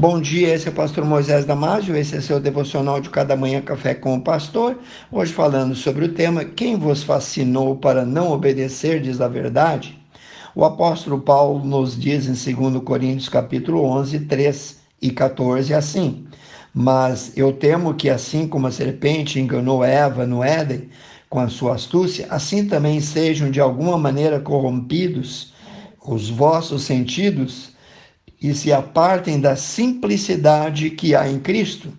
Bom dia, esse é o pastor Moisés Damásio, esse é seu devocional de cada manhã café com o pastor. Hoje falando sobre o tema Quem vos fascinou para não obedecer, diz a verdade? O apóstolo Paulo nos diz em 2 Coríntios capítulo 11, 3 e 14 assim: Mas eu temo que assim como a serpente enganou Eva no Éden com a sua astúcia, assim também sejam de alguma maneira corrompidos os vossos sentidos e se apartem da simplicidade que há em Cristo.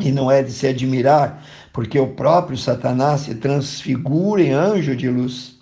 E não é de se admirar, porque o próprio Satanás se transfigura em anjo de luz.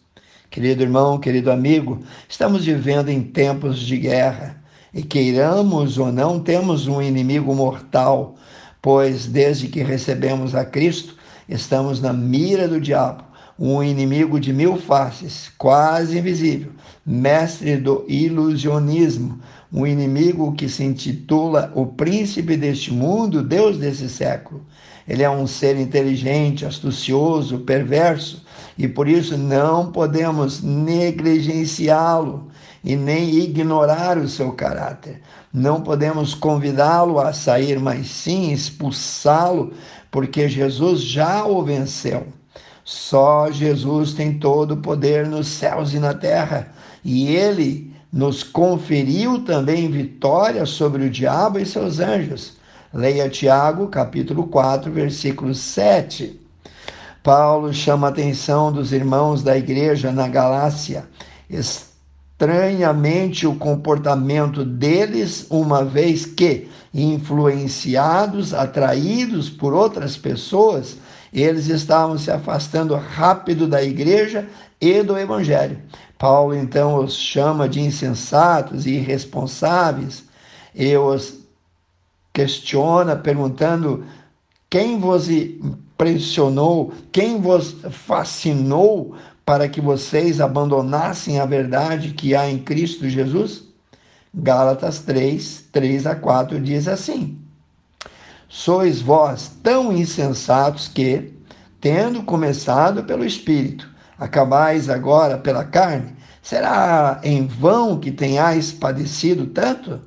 Querido irmão, querido amigo, estamos vivendo em tempos de guerra. E queiramos ou não, temos um inimigo mortal, pois desde que recebemos a Cristo, estamos na mira do diabo um inimigo de mil faces, quase invisível, mestre do ilusionismo, um inimigo que se intitula o príncipe deste mundo, Deus desse século. Ele é um ser inteligente, astucioso, perverso, e por isso não podemos negligenciá-lo e nem ignorar o seu caráter. Não podemos convidá-lo a sair, mas sim expulsá-lo, porque Jesus já o venceu. Só Jesus tem todo o poder nos céus e na terra, e ele nos conferiu também vitória sobre o diabo e seus anjos. Leia Tiago, capítulo 4, versículo 7. Paulo chama a atenção dos irmãos da igreja na Galácia. Estranhamente o comportamento deles, uma vez que influenciados, atraídos por outras pessoas, eles estavam se afastando rápido da igreja e do evangelho. Paulo então os chama de insensatos e irresponsáveis e os questiona perguntando quem vos impressionou, quem vos fascinou para que vocês abandonassem a verdade que há em Cristo Jesus? Gálatas 3, 3 a 4 diz assim: Sois vós tão insensatos que, tendo começado pelo Espírito, acabais agora pela carne? Será em vão que tenhais padecido tanto?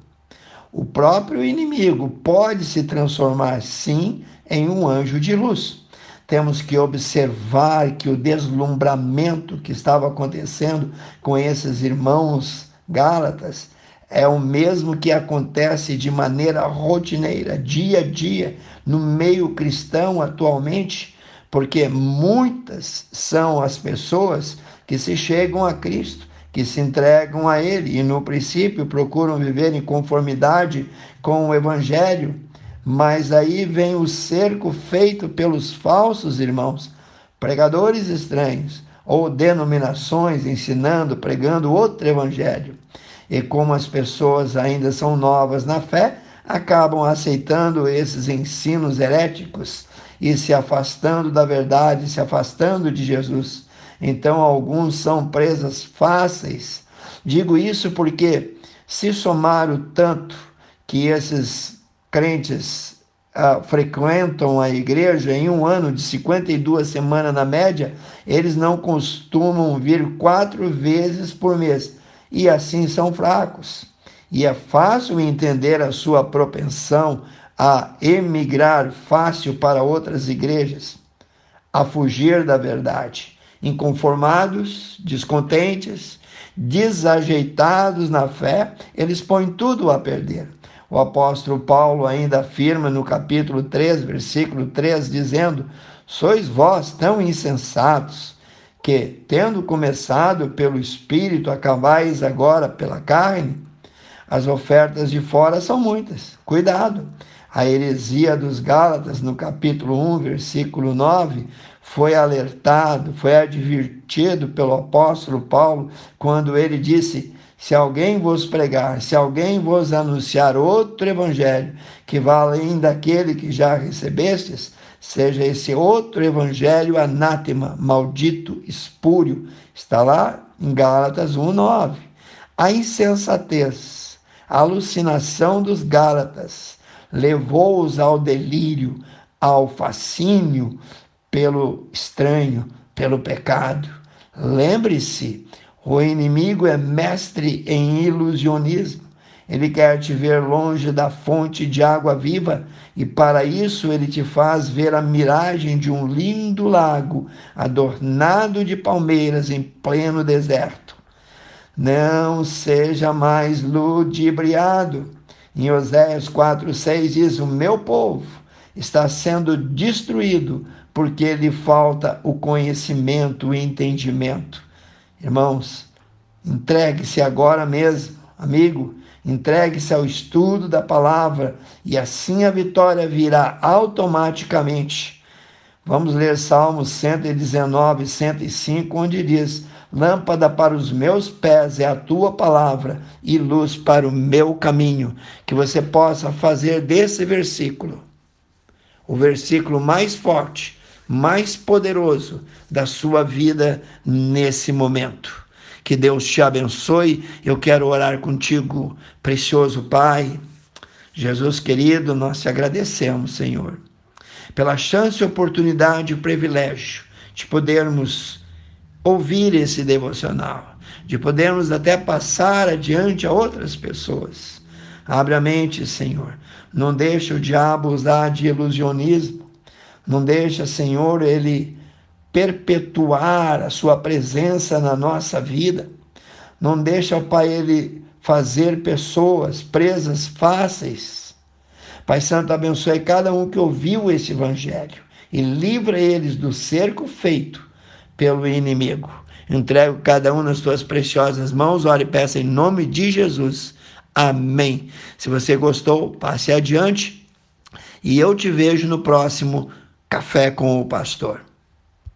O próprio inimigo pode se transformar, sim, em um anjo de luz. Temos que observar que o deslumbramento que estava acontecendo com esses irmãos Gálatas é o mesmo que acontece de maneira rotineira, dia a dia, no meio cristão atualmente, porque muitas são as pessoas que se chegam a Cristo, que se entregam a Ele e no princípio procuram viver em conformidade com o Evangelho, mas aí vem o cerco feito pelos falsos irmãos, pregadores estranhos ou denominações ensinando, pregando outro Evangelho. E como as pessoas ainda são novas na fé, acabam aceitando esses ensinos heréticos e se afastando da verdade, se afastando de Jesus. Então, alguns são presas fáceis. Digo isso porque, se somar o tanto que esses crentes uh, frequentam a igreja, em um ano de 52 semanas na média, eles não costumam vir quatro vezes por mês e assim são fracos. E é fácil entender a sua propensão a emigrar fácil para outras igrejas, a fugir da verdade. Inconformados, descontentes, desajeitados na fé, eles põem tudo a perder. O apóstolo Paulo ainda afirma no capítulo 3, versículo 3, dizendo: Sois vós tão insensatos que, tendo começado pelo Espírito, acabais agora pela carne, as ofertas de fora são muitas. Cuidado! A heresia dos Gálatas, no capítulo 1, versículo 9, foi alertado, foi advertido pelo apóstolo Paulo quando ele disse: Se alguém vos pregar, se alguém vos anunciar outro evangelho que vá além daquele que já recebestes, seja esse outro evangelho anátema, maldito, espúrio. Está lá em Gálatas 1:9. A insensatez, a alucinação dos Gálatas levou-os ao delírio, ao fascínio pelo estranho, pelo pecado. Lembre-se, o inimigo é mestre em ilusionismo. Ele quer te ver longe da fonte de água viva e para isso ele te faz ver a miragem de um lindo lago adornado de palmeiras em pleno deserto. Não seja mais ludibriado. Em Oséias 4:6 diz: "O meu povo está sendo destruído porque lhe falta o conhecimento, o entendimento." Irmãos, entregue-se agora mesmo, amigo, Entregue-se ao estudo da palavra e assim a vitória virá automaticamente. Vamos ler Salmos 119, 105, onde diz: Lâmpada para os meus pés é a tua palavra e luz para o meu caminho. Que você possa fazer desse versículo o versículo mais forte, mais poderoso da sua vida nesse momento. Que Deus te abençoe. Eu quero orar contigo, precioso Pai. Jesus querido, nós te agradecemos, Senhor, pela chance, oportunidade e privilégio de podermos ouvir esse devocional, de podermos até passar adiante a outras pessoas. Abre a mente, Senhor. Não deixa o diabo usar de ilusionismo. Não deixa, Senhor, ele perpetuar a sua presença na nossa vida. Não deixa, Pai, ele fazer pessoas presas fáceis. Pai Santo, abençoe cada um que ouviu esse evangelho e livra eles do cerco feito pelo inimigo. Entrego cada um nas tuas preciosas mãos, ore e peça em nome de Jesus. Amém. Se você gostou, passe adiante e eu te vejo no próximo Café com o Pastor.